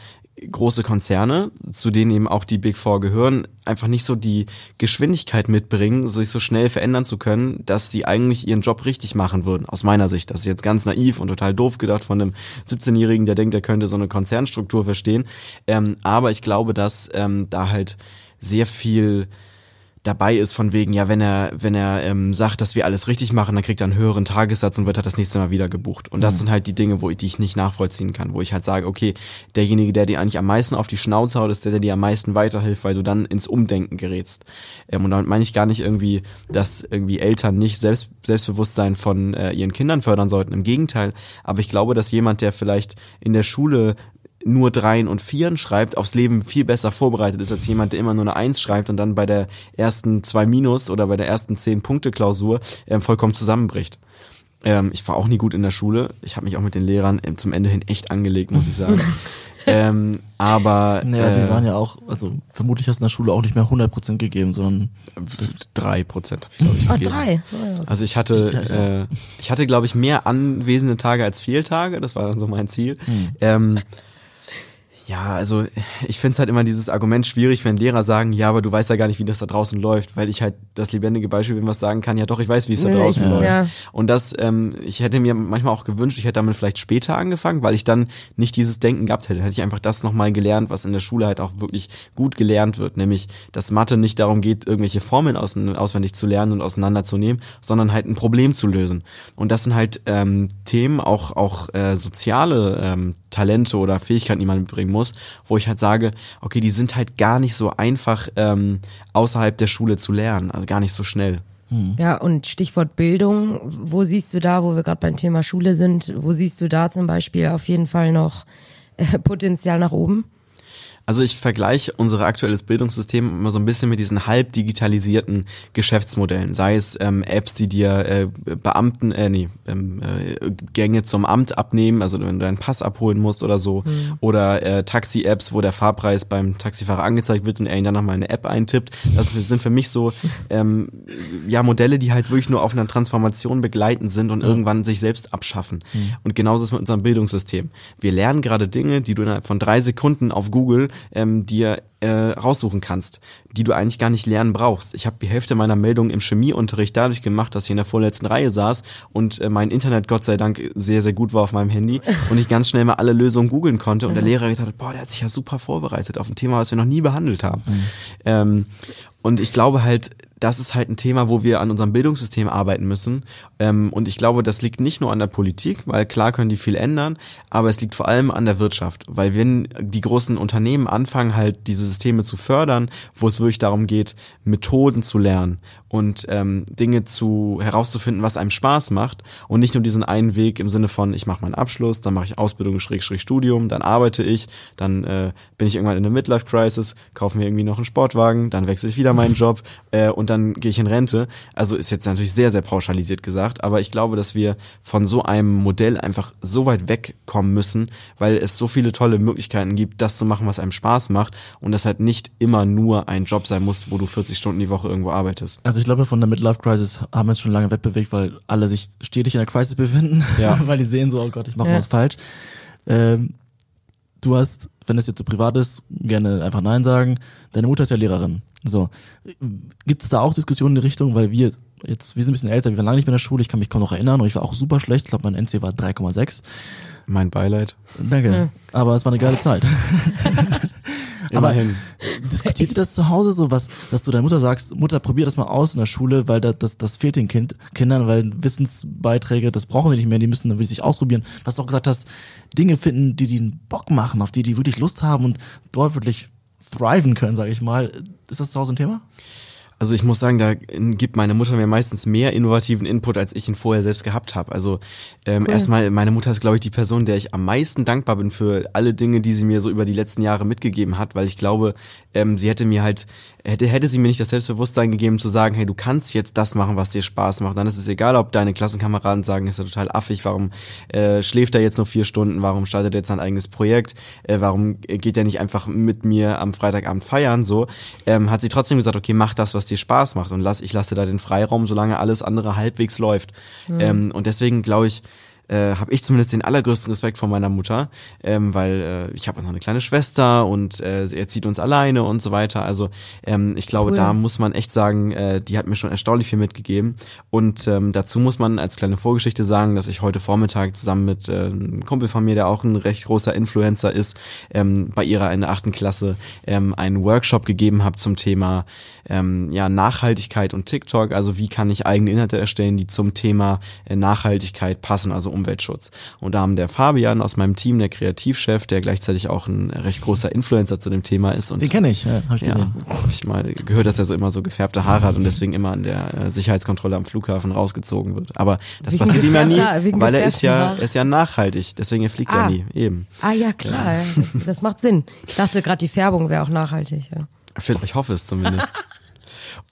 große Konzerne, zu denen eben auch die Big Four gehören, einfach nicht so die Geschwindigkeit mitbringen, sich so schnell verändern zu können, dass sie eigentlich ihren Job richtig machen würden, aus meiner Sicht. Das ist jetzt ganz naiv und total doof gedacht von einem 17-Jährigen, der denkt, er könnte so eine Konzernstruktur verstehen. Ähm, aber ich glaube, dass ähm, da halt sehr viel dabei ist von wegen, ja, wenn er, wenn er ähm, sagt, dass wir alles richtig machen, dann kriegt er einen höheren Tagessatz und wird halt das nächste Mal wieder gebucht. Und das sind halt die Dinge, wo ich, die ich nicht nachvollziehen kann, wo ich halt sage, okay, derjenige, der dir eigentlich am meisten auf die Schnauze haut, ist der, der dir am meisten weiterhilft, weil du dann ins Umdenken gerätst. Ähm, und damit meine ich gar nicht irgendwie, dass irgendwie Eltern nicht Selbst, Selbstbewusstsein von äh, ihren Kindern fördern sollten. Im Gegenteil. Aber ich glaube, dass jemand, der vielleicht in der Schule nur Dreien und Vieren schreibt, aufs Leben viel besser vorbereitet ist als jemand, der immer nur eine Eins schreibt und dann bei der ersten zwei Minus oder bei der ersten zehn Punkte Klausur ähm, vollkommen zusammenbricht. Ähm, ich war auch nie gut in der Schule. Ich habe mich auch mit den Lehrern ähm, zum Ende hin echt angelegt, muss ich sagen. *laughs* ähm, aber Naja, die äh, waren ja auch, also vermutlich hast du in der Schule auch nicht mehr 100% gegeben, sondern drei Prozent habe ich glaube ich Ah, gegeben. drei. Oh, ja. Also ich hatte, ich äh, ich hatte glaube ich mehr anwesende Tage als Fehltage. Das war dann so mein Ziel. Hm. Ähm, Ja, also ich finde es halt immer dieses Argument schwierig, wenn Lehrer sagen, ja, aber du weißt ja gar nicht, wie das da draußen läuft, weil ich halt das lebendige Beispiel bin, was sagen kann, ja doch, ich weiß, wie es da draußen ich- läuft. ja. Und das, ähm, ich hätte mir manchmal auch gewünscht, ich hätte damit vielleicht später angefangen, weil ich dann nicht dieses Denken gehabt hätte. Hätte ich einfach das nochmal gelernt, was in der Schule halt auch wirklich gut gelernt wird, nämlich, dass Mathe nicht darum geht, irgendwelche Formeln aus, auswendig zu lernen und auseinanderzunehmen, sondern halt ein Problem zu lösen. Und das sind halt ähm, Themen, auch, auch äh, soziale ähm, Talente oder Fähigkeiten, die man mitbringen muss, wo ich halt sage, okay, die sind halt gar nicht so einfach ähm, außerhalb der Schule zu lernen, also gar nicht so schnell. Ja, und Stichwort Bildung, wo siehst du da, wo wir gerade beim Thema Schule sind, wo siehst du da zum Beispiel auf jeden Fall noch äh, Potenzial nach oben? Also ich vergleiche unser aktuelles Bildungssystem immer so ein bisschen mit diesen halb digitalisierten Geschäftsmodellen, sei es ähm, Apps, die dir äh, Beamten, äh, nee, ähm, äh, Gänge zum Amt abnehmen, also wenn du deinen Pass abholen musst oder so, oder äh, Taxi-Apps, wo der Fahrpreis beim Taxifahrer angezeigt wird und er ihn dann nochmal eine App eintippt. Das sind für mich so *laughs* ähm, ja Modelle, die halt wirklich nur auf einer Transformation begleitend sind und irgendwann sich selbst abschaffen. Und genauso ist es mit unserem Bildungssystem. Wir lernen gerade Dinge, die du innerhalb von drei Sekunden auf Google ähm, dir äh, raussuchen kannst, die du eigentlich gar nicht lernen brauchst. Ich habe die Hälfte meiner Meldungen im Chemieunterricht dadurch gemacht, dass ich in der vorletzten Reihe saß und äh, mein Internet Gott sei Dank sehr, sehr gut war auf meinem Handy und ich ganz schnell mal alle Lösungen googeln konnte und der Lehrer gesagt hat, boah, der hat sich ja super vorbereitet auf ein Thema, was wir noch nie behandelt haben. Ähm, und ich glaube halt, das ist halt ein Thema, wo wir an unserem Bildungssystem arbeiten müssen. Ähm, und ich glaube, das liegt nicht nur an der Politik, weil klar können die viel ändern, aber es liegt vor allem an der Wirtschaft. Weil wenn die großen Unternehmen anfangen, halt diese Systeme zu fördern, wo es wirklich darum geht, Methoden zu lernen und ähm, Dinge zu herauszufinden, was einem Spaß macht und nicht nur diesen einen Weg im Sinne von, ich mache meinen Abschluss, dann mache ich Ausbildung, Schrägstrich Studium, dann arbeite ich, dann äh, bin ich irgendwann in der Midlife-Crisis, kaufe mir irgendwie noch einen Sportwagen, dann wechsle ich wieder meinen *laughs* Job äh, und dann gehe ich in Rente. Also ist jetzt natürlich sehr, sehr pauschalisiert gesagt, aber ich glaube, dass wir von so einem Modell einfach so weit wegkommen müssen, weil es so viele tolle Möglichkeiten gibt, das zu machen, was einem Spaß macht und das halt nicht immer nur ein Job sein muss, wo du 40 Stunden die Woche irgendwo arbeitest. Also ich glaube, von der Midlife Crisis haben wir es schon lange wegbewegt, weil alle sich stetig in der Crisis befinden, Ja. *laughs* weil die sehen so, oh Gott, ich mache Ja. was falsch. Ähm, du hast, wenn es jetzt so privat ist, gerne einfach Nein sagen. Deine Mutter ist ja Lehrerin. So, gibt es da auch Diskussionen in die Richtung, weil wir jetzt, wir sind ein bisschen älter, wir waren lange nicht mehr in der Schule, ich kann mich kaum noch erinnern und ich war auch super schlecht. Ich glaube, mein NC war 3,6. Mein Beileid. Danke. Aber es war eine geile Zeit. *laughs* Aber Immerhin. diskutiert ihr das zu Hause so, was, dass du deiner Mutter sagst, Mutter, probier das mal aus in der Schule, weil das, das, das fehlt den kind, Kindern, weil Wissensbeiträge, das brauchen die nicht mehr, die müssen dann wirklich sich ausprobieren. Was du auch gesagt hast, Dinge finden, die die einen Bock machen, auf die die wirklich Lust haben und dort wirklich thriven können, sage ich mal. Ist das zu Hause ein Thema? Also ich muss sagen, da gibt meine Mutter mir meistens mehr innovativen Input, als ich ihn vorher selbst gehabt habe. Also ähm, erstmal, meine Mutter ist, glaube ich, die Person, der ich am meisten dankbar bin für alle Dinge, die sie mir so über die letzten Jahre mitgegeben hat, weil ich glaube, ähm, sie hätte mir halt, hätte, hätte sie mir nicht das Selbstbewusstsein gegeben zu sagen, hey, du kannst jetzt das machen, was dir Spaß macht. Dann ist es egal, ob deine Klassenkameraden sagen, ist ja total affig, warum äh, schläft er jetzt nur vier Stunden, warum startet er jetzt sein eigenes Projekt, äh, warum geht er nicht einfach mit mir am Freitagabend feiern, so, ähm, hat sie trotzdem gesagt, okay, mach das, was dir Spaß macht und lass, ich lasse da den Freiraum, solange alles andere halbwegs läuft. Ähm, und deswegen glaube ich, äh, habe ich zumindest den allergrößten Respekt vor meiner Mutter, ähm, weil äh, ich habe noch eine kleine Schwester und äh, er zieht uns alleine und so weiter. Also ähm, ich glaube, Cool. da muss man echt sagen, äh, die hat mir schon erstaunlich viel mitgegeben. Und ähm, dazu muss man als kleine Vorgeschichte sagen, dass ich heute Vormittag zusammen mit äh, einem Kumpel von mir, der auch ein recht großer Influencer ist, ähm, bei ihrer in der achten Klasse ähm, einen Workshop gegeben habe zum Thema ähm, ja, Nachhaltigkeit und TikTok. Also wie kann ich eigene Inhalte erstellen, die zum Thema äh, Nachhaltigkeit passen, also Umweltschutz. Und da haben der Fabian aus meinem Team, der Kreativchef, der gleichzeitig auch ein recht großer Influencer zu dem Thema ist. Und Den kenne ich, ja, habe ich ja, gesehen. habe ich mal gehört, dass er so immer so gefärbte Haare hat und deswegen immer an der äh, Sicherheitskontrolle am Flughafen rausgezogen wird. Aber das Wegen passiert ihm ja nie, weil er ist ja, er ist ja nachhaltig. Deswegen er fliegt ja Ah. nie. Eben. Ah ja, klar. Das macht Sinn. Ich dachte gerade, die Färbung wäre auch nachhaltig. Ja. Ich hoffe es zumindest. *laughs*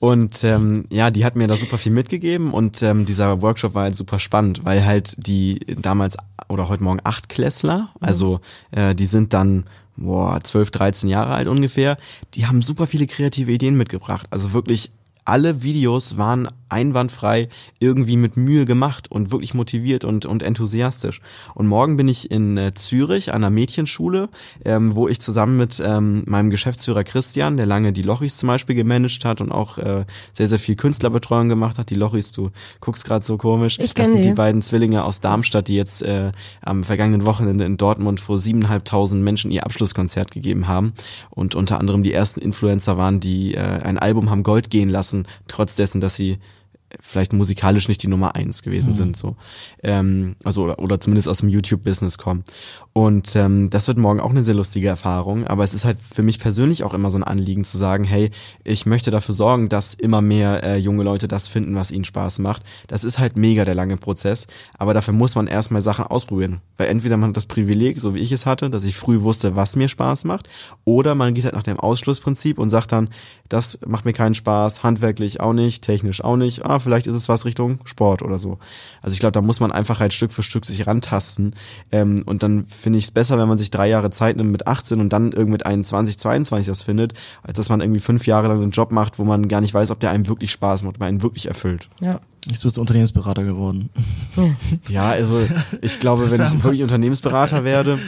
Und ähm, ja, die hat mir da super viel mitgegeben und ähm, dieser Workshop war halt super spannend, weil halt die damals oder heute Morgen acht Klässler, also äh, die sind dann boah, 12, 13 Jahre alt ungefähr, die haben super viele kreative Ideen mitgebracht. Also wirklich alle Videos waren einwandfrei irgendwie mit Mühe gemacht und wirklich motiviert und, und enthusiastisch. Und morgen bin ich in äh, Zürich an einer Mädchenschule, ähm, wo ich zusammen mit ähm, meinem Geschäftsführer Christian, der lange die Lochis zum Beispiel gemanagt hat und auch äh, sehr, sehr viel Künstlerbetreuung gemacht hat. Die Lochis, du guckst gerade so komisch. Ich das sind die die. beiden Zwillinge aus Darmstadt, die jetzt äh, am vergangenen Wochenende in Dortmund vor siebeneinhalbtausend Menschen ihr Abschlusskonzert gegeben haben und unter anderem die ersten Influencer waren, die äh, ein Album haben Gold gehen lassen, trotz dessen, dass sie vielleicht musikalisch nicht die Nummer eins gewesen sind, so. Ähm, also, oder, oder zumindest aus dem YouTube-Business kommen. Und ähm, das wird morgen auch eine sehr lustige Erfahrung, aber es ist halt für mich persönlich auch immer so ein Anliegen zu sagen, hey, ich möchte dafür sorgen, dass immer mehr äh, junge Leute das finden, was ihnen Spaß macht. Das ist halt mega der lange Prozess, aber dafür muss man erstmal Sachen ausprobieren. Weil entweder man hat das Privileg, so wie ich es hatte, dass ich früh wusste, was mir Spaß macht, oder man geht halt nach dem Ausschlussprinzip und sagt dann, das macht mir keinen Spaß, handwerklich auch nicht, technisch auch nicht, ah, vielleicht ist es was Richtung Sport oder so. Also ich glaube, da muss man einfach halt Stück für Stück sich rantasten ähm, und dann finde ich es besser, wenn man sich drei Jahre Zeit nimmt mit 18 und dann irgendwie mit 21, 22 das findet, als dass man irgendwie fünf Jahre lang einen Job macht, wo man gar nicht weiß, ob der einem wirklich Spaß macht, ob man einen wirklich erfüllt. Ja. Jetzt bist du Unternehmensberater geworden. Ja, also ich glaube, wenn ich *laughs* wirklich Unternehmensberater werde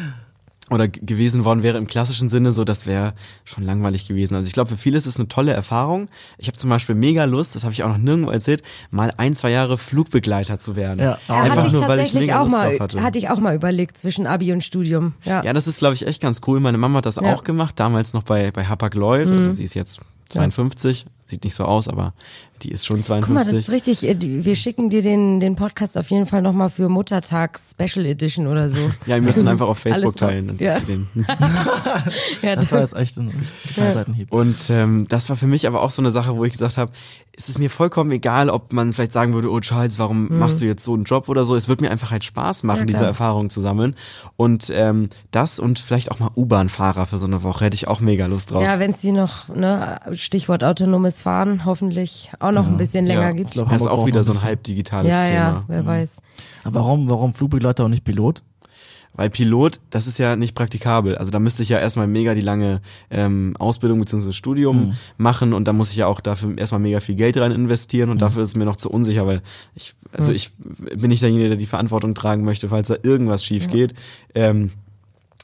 oder gewesen worden wäre im klassischen Sinne, so das wäre schon langweilig gewesen. Also ich glaube, für viele ist es eine tolle Erfahrung. Ich habe zum Beispiel mega Lust, das habe ich auch noch nirgendwo erzählt, mal ein, zwei Jahre Flugbegleiter zu werden. Ja. Ja, Einfach hatte ich nur, weil ich tatsächlich mega auch Lust mal, drauf hatte. hatte ich auch mal überlegt zwischen Abi und Studium. Ja. Ja, das ist, glaube ich, echt ganz cool. Meine Mama hat das Ja. Mhm. auch gemacht, damals noch bei, bei Hapag Lloyd. Also sie ist jetzt 52, sieht nicht so aus, aber die ist schon 52. Guck mal, das ist richtig. äh, Wir schicken dir den, den Podcast auf jeden Fall nochmal für Muttertags Special Edition oder so. *laughs* ja, wir müssen einfach auf Facebook teilen. Dann ja. sie den. *laughs* Ja, Das war jetzt echt ein Seitenhieb. Und ähm, das war für mich aber auch so eine Sache, wo ich gesagt habe, es ist mir vollkommen egal, ob man vielleicht sagen würde, oh Charles, warum machst du jetzt so einen Job oder so. Es wird mir einfach halt Spaß machen, Mhm. Ja, diese. Erfahrung zu sammeln. Und ähm, das und vielleicht auch mal U-Bahn-Fahrer für so eine Woche hätte ich auch mega Lust drauf. ja wenn es die noch, ne, Stichwort autonomes Fahren, hoffentlich auch noch ein bisschen länger ja, gibt. Ich glaub, das ist auch wieder so ein halb digitales ja, Thema. ja, wer weiß. Aber warum, warum Flugbegleiter und nicht Pilot? Weil Pilot, das ist ja nicht praktikabel. Also da müsste ich ja erstmal mega die lange ähm, Ausbildung bzw. Studium machen und da muss ich ja auch dafür erstmal mega viel Geld rein investieren und dafür ist es mir noch zu unsicher, weil ich, also ich bin nicht derjenige, der die Verantwortung tragen möchte, falls da irgendwas schief geht. Ähm,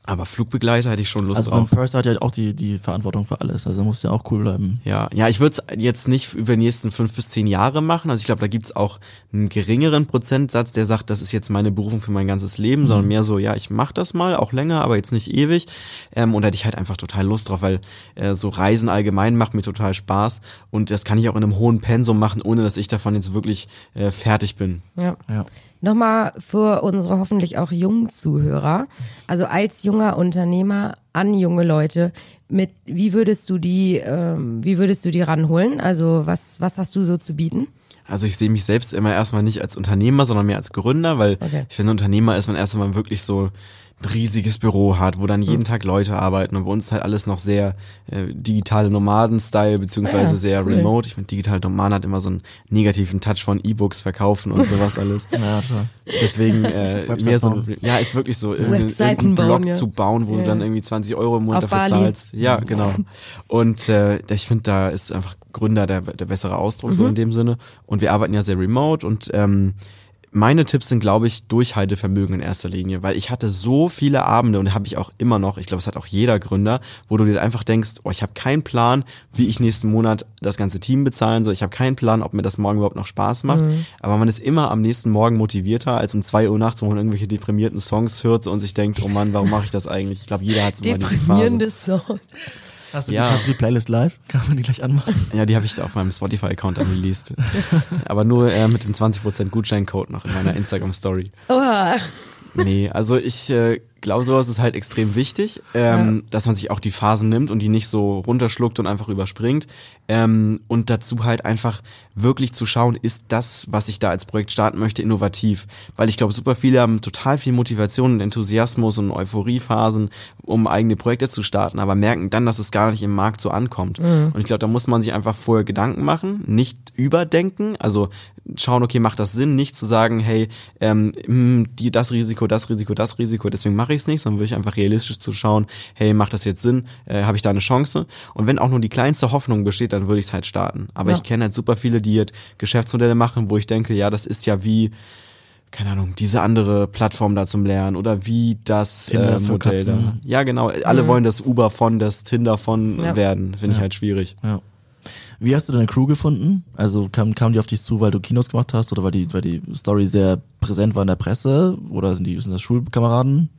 aber Flugbegleiter hätte ich schon Lust Also so ein drauf. Purser hat ja auch die, die Verantwortung für alles. Also muss ja auch cool bleiben. Ja, ja, ich würde es jetzt nicht über die nächsten fünf bis zehn Jahre machen. Also ich glaube, da gibt's auch einen geringeren Prozentsatz, der sagt, das ist jetzt meine Berufung für mein ganzes Leben, sondern mehr so, ja, ich mache das mal, auch länger, aber jetzt nicht ewig. Ähm, und da hätte ich halt einfach total Lust drauf, weil äh, so Reisen allgemein macht mir total Spaß. Und das kann ich auch in einem hohen Pensum machen, ohne dass ich davon jetzt wirklich äh, fertig bin. Ja. Ja. Nochmal für unsere hoffentlich auch jungen Zuhörer, also als junger Unternehmer an junge Leute, mit wie würdest du die, ähm, wie würdest du die ranholen? Also was, was hast du so zu bieten? Also ich sehe mich selbst immer erstmal nicht als Unternehmer, sondern mehr als Gründer, weil Okay. ich finde, Unternehmer ist man erst, wenn man wirklich so ein riesiges Büro hat, wo dann jeden Tag Leute arbeiten und bei uns ist halt alles noch sehr äh, digitale Nomaden-Style, beziehungsweise Ja, sehr cool. remote. Ich finde, digital Nomaden hat immer so einen negativen Touch von E-Books verkaufen und sowas *laughs* alles. Ja, total. Deswegen äh, *laughs* mehr so, ein- ja, ist wirklich so, irgendeinen Blog ja. zu bauen, wo Ja. du dann irgendwie 20 Euro im Monat Auf dafür Bali. zahlst. Ja, genau. Und äh, ich finde, da ist einfach Gründer der, der bessere Ausdruck so in dem Sinne. Und wir arbeiten ja sehr remote und ähm, meine Tipps sind, glaube ich, Durchhaltevermögen in erster Linie, weil ich hatte so viele Abende und habe ich auch immer noch, ich glaube, es hat auch jeder Gründer, wo du dir einfach denkst, oh, ich habe keinen Plan, wie ich nächsten Monat das ganze Team bezahlen soll. Ich habe keinen Plan, ob mir das morgen überhaupt noch Spaß macht. Aber man ist immer am nächsten Morgen motivierter als um zwei Uhr nachts, wo man irgendwelche deprimierten Songs hört und sich denkt, oh Mann, warum mache ich das eigentlich? Ich glaube, jeder hat so mal diese Phase. Deprimierende Song. Hast du, Ja. die, hast du die Playlist live? *laughs* Kann man die gleich anmachen? Ja, die habe ich auf meinem Spotify-Account dann released. *laughs* Aber nur äh, mit dem 20% Gutscheincode noch in meiner Instagram-Story. Oha. Nee, also ich äh, glaube, sowas ist halt extrem wichtig, ähm, dass man sich auch die Phasen nimmt und die nicht so runterschluckt und einfach überspringt. Ähm, und dazu halt einfach wirklich zu schauen, ist das, was ich da als Projekt starten möchte, innovativ. Weil ich glaube, super viele haben total viel Motivation und Enthusiasmus und Euphoriephasen, um eigene Projekte zu starten, aber merken dann, dass es gar nicht im Markt so ankommt. Und ich glaube, da muss man sich einfach vorher Gedanken machen, nicht überdenken, also schauen, okay, macht das Sinn, nicht zu sagen, hey, ähm, hm, die, das Risiko, das Risiko, das Risiko, deswegen mache ich ich es nicht, sondern wirklich einfach realistisch zu schauen, hey, macht das jetzt Sinn? Äh, Habe ich da eine Chance? Und wenn auch nur die kleinste Hoffnung besteht, dann würde ich es halt starten. Aber Ja. ich kenne halt super viele, die jetzt Geschäftsmodelle machen, wo ich denke, ja, das ist ja wie keine Ahnung, diese andere Plattform da zum Lernen oder wie das Tinder äh, Modell da. Ja, genau. Alle wollen das Uber von, das Tinder von Ja. werden. Finde ich Ja. halt schwierig. Ja. Wie hast du deine Crew gefunden? Also kam, kam die auf dich zu, weil du Kinos gemacht hast oder weil die, weil die Story sehr präsent war in der Presse? Oder sind die sind das Schulkameraden?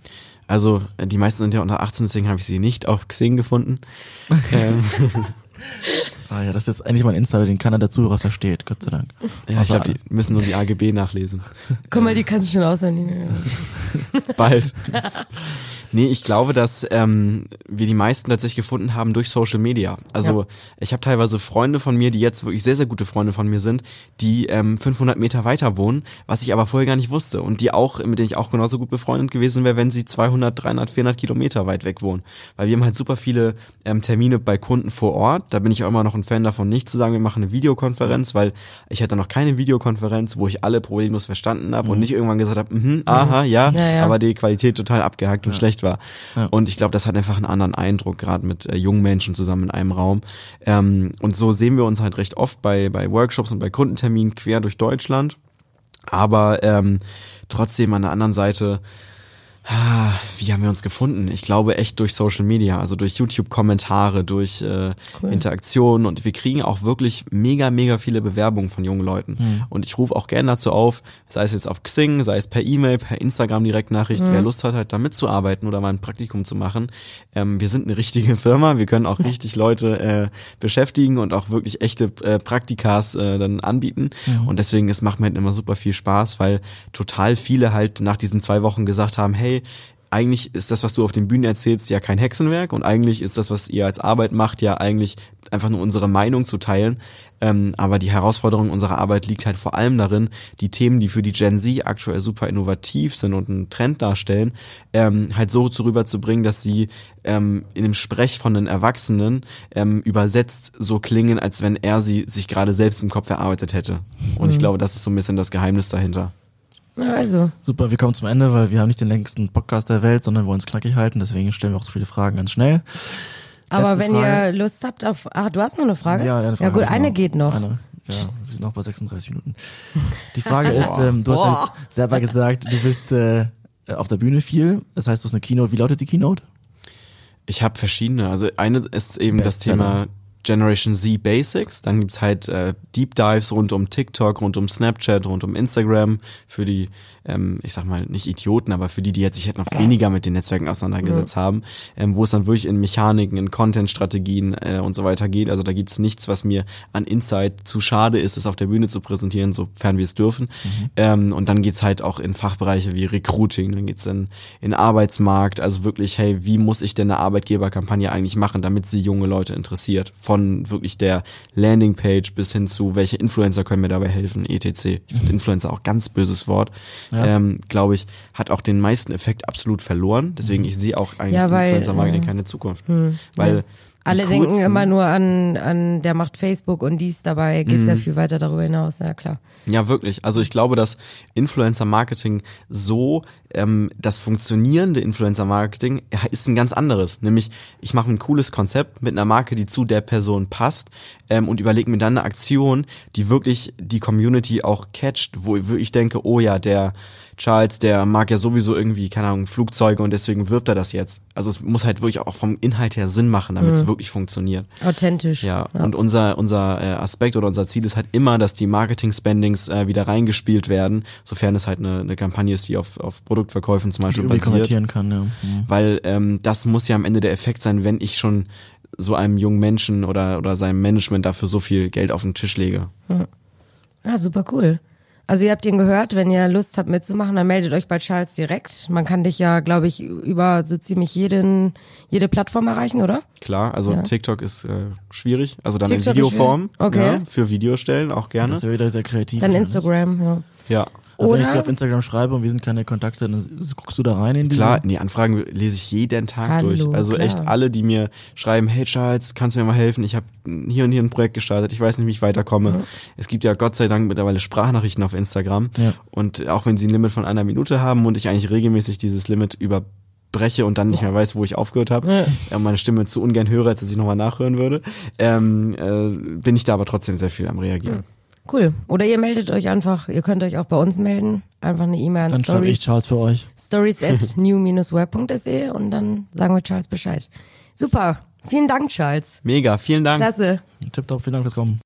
Also äh, die meisten sind ja unter 18, deswegen habe ich sie nicht auf Xing gefunden. *laughs* ähm, Ah ja, das ist jetzt endlich mal ein Insider, den keiner der Zuhörer versteht, Gott sei Dank. ja, ich glaube, die müssen nur die AGB nachlesen. Guck mal, die kannst du schon auswendig. *laughs* Bald. *laughs* Nee, ich glaube, dass ähm, wir die meisten tatsächlich gefunden haben durch Social Media. Also ich habe teilweise Freunde von mir, die jetzt wirklich sehr, sehr gute Freunde von mir sind, die ähm, 500 Meter weiter wohnen, was ich aber vorher gar nicht wusste und die auch, mit denen ich auch genauso gut befreundet gewesen wäre, wenn sie 200, 300, 400 Kilometer weit weg wohnen. Weil wir haben halt super viele ähm, Termine bei Kunden vor Ort. Da bin ich auch immer noch ein Fan davon, nicht zu sagen, wir machen eine Videokonferenz, weil ich hatte noch keine Videokonferenz, wo ich alle problemlos verstanden habe und nicht irgendwann gesagt habe, mhm, aha, ja, Ja, ja. aber die Qualität total abgehackt und schlecht war. Ja. Und ich glaube, das hat einfach einen anderen Eindruck, gerade mit äh, jungen Menschen zusammen in einem Raum. Ähm, und so sehen wir uns halt recht oft bei, bei Workshops und bei Kundenterminen quer durch Deutschland. Aber ähm, trotzdem an der anderen Seite, wie haben wir uns gefunden? Ich glaube echt durch Social Media, also durch YouTube-Kommentare, durch äh, Interaktionen und wir kriegen auch wirklich mega, mega viele Bewerbungen von jungen Leuten. Und ich rufe auch gerne dazu auf, sei es jetzt auf Xing, sei es per E-Mail, per Instagram Direktnachricht, wer Lust hat, halt da mitzuarbeiten oder mal ein Praktikum zu machen. Ähm, wir sind eine richtige Firma, wir können auch richtig Leute äh, beschäftigen und auch wirklich echte äh, Praktikas äh, dann anbieten. Und deswegen, es macht mir halt immer super viel Spaß, weil total viele halt nach diesen zwei Wochen gesagt haben, hey, eigentlich ist das, was du auf den Bühnen erzählst, ja kein Hexenwerk und eigentlich ist das, was ihr als Arbeit macht, ja eigentlich einfach nur unsere Meinung zu teilen. Ähm, aber die Herausforderung unserer Arbeit liegt halt vor allem darin, die Themen, die für die Gen Z aktuell super innovativ sind und einen Trend darstellen, ähm, halt so zu rüberzubringen, dass sie ähm, in dem Sprech von den Erwachsenen ähm, übersetzt so klingen, als wenn er sie sich gerade selbst im Kopf erarbeitet hätte. Und ich glaube, das ist so ein bisschen das Geheimnis dahinter. Ja, also, Super, wir kommen zum Ende, weil wir haben nicht den längsten Podcast der Welt, sondern wollen es knackig halten, deswegen stellen wir auch so viele Fragen ganz schnell. aber Letzte wenn Frage. ihr Lust habt auf, ach, du hast noch eine Frage? Ja, eine Frage ja gut, eine geht noch. Eine, ja, wir sind noch bei 36 Minuten. Die Frage *laughs* ist, ähm, du hast ja selber gesagt, du bist äh, auf der Bühne viel. Das heißt, du hast eine Keynote. Wie lautet die Keynote? Ich habe verschiedene. Also eine ist eben das Bestseller. Thema Generation Z Basics. Dann gibt's halt äh, Deep Dives rund um TikTok, rund um Snapchat, rund um Instagram für die, ähm, ich sag mal, nicht Idioten, aber für die, die jetzt sich halt noch weniger mit den Netzwerken auseinandergesetzt haben, ähm, wo es dann wirklich in Mechaniken, in Content-Strategien äh, und so weiter geht. Also da gibt's nichts, was mir an Insight zu schade ist, es auf der Bühne zu präsentieren, sofern wir es dürfen. Ähm, und dann geht's halt auch in Fachbereiche wie Recruiting, dann geht's in, in Arbeitsmarkt, also wirklich, hey, wie muss ich denn eine Arbeitgeberkampagne eigentlich machen, damit sie junge Leute interessiert? Von wirklich der Landingpage bis hin zu, welche Influencer können mir dabei helfen, etc. Ich finde Influencer auch ganz böses Wort. Ja. Ähm, Glaube ich, hat auch den meisten Effekt absolut verloren. Deswegen, ich sehe auch eigentlich Ja, weil, Influencer-Marketing äh, keine Zukunft. Weil die Alle denken kurzen- immer nur an, an, der macht Facebook und dies dabei, geht's ja Mhm. viel weiter darüber hinaus, ja klar. Ja, wirklich. Also ich glaube, dass Influencer-Marketing so, ähm, das funktionierende Influencer-Marketing ja, ist ein ganz anderes. Nämlich, ich mache ein cooles Konzept mit einer Marke, die zu der Person passt ähm, und überlege mir dann eine Aktion, die wirklich die Community auch catcht, wo ich denke, oh ja, der Charles, der mag ja sowieso irgendwie, keine Ahnung, Flugzeuge und deswegen wirbt er das jetzt. Also es muss halt wirklich auch vom Inhalt her Sinn machen, damit es wirklich funktioniert. Authentisch. Ja, und unser, unser äh, Aspekt oder unser Ziel ist halt immer, dass die Marketing-Spendings äh, wieder reingespielt werden, sofern es halt eine, eine Kampagne ist, die auf, auf Produktverkäufen zum Beispiel basiert. konvertieren kann, ja. Mhm. Weil ähm, das muss ja am Ende der Effekt sein, wenn ich schon so einem jungen Menschen oder, oder seinem Management dafür so viel Geld auf den Tisch lege. Ja, super cool. Also ihr habt ihn gehört, wenn ihr Lust habt mitzumachen, dann meldet euch bei Charles direkt. Man kann dich ja, glaube ich, über so ziemlich jeden, jede Plattform erreichen, oder? Klar, also Ja. TikTok ist äh, schwierig, also dann TikTok in Videoform? Okay. ja, für Videostellen auch gerne. Das ist ja wieder sehr kreativ. Dann. Instagram, ja. Ja. Also wenn ich Oder- dir auf Instagram schreibe und wir sind keine Kontakte, dann guckst du da rein in die. Klar, die Anfragen lese ich jeden Tag Hallo, durch. Also klar. echt alle, die mir schreiben, hey Charles, kannst du mir mal helfen? Ich habe hier und hier ein Projekt gestartet, ich weiß nicht, wie ich weiterkomme. Es gibt ja Gott sei Dank mittlerweile Sprachnachrichten auf Instagram. Ja. Und auch wenn sie ein Limit von einer Minute haben und ich eigentlich regelmäßig dieses Limit breche und dann nicht mehr weiß, wo ich aufgehört habe, ja. meine Stimme zu ungern höre, als dass ich nochmal nachhören würde, ähm, äh, bin ich da aber trotzdem sehr viel am Reagieren. Cool. Oder ihr meldet euch einfach, ihr könnt euch auch bei uns melden. Einfach eine E-Mail an Dann schreibe ich stories, Charles für euch. stories at *laughs* new-work.de und dann sagen wir Charles Bescheid. Super. Vielen Dank, Charles. Mega, vielen Dank. Klasse. Tipptopp, vielen Dank fürs Kommen.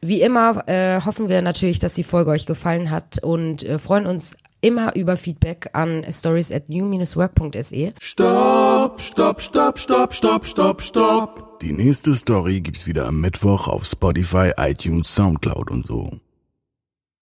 Wie immer äh, hoffen wir natürlich, dass die Folge euch gefallen hat und äh, freuen uns immer über Feedback an stories at new-work.se. Stopp, stopp, stopp, stopp, stopp, stopp, stopp. Die nächste Story gibt's wieder am Mittwoch auf Spotify, iTunes, Soundcloud und so.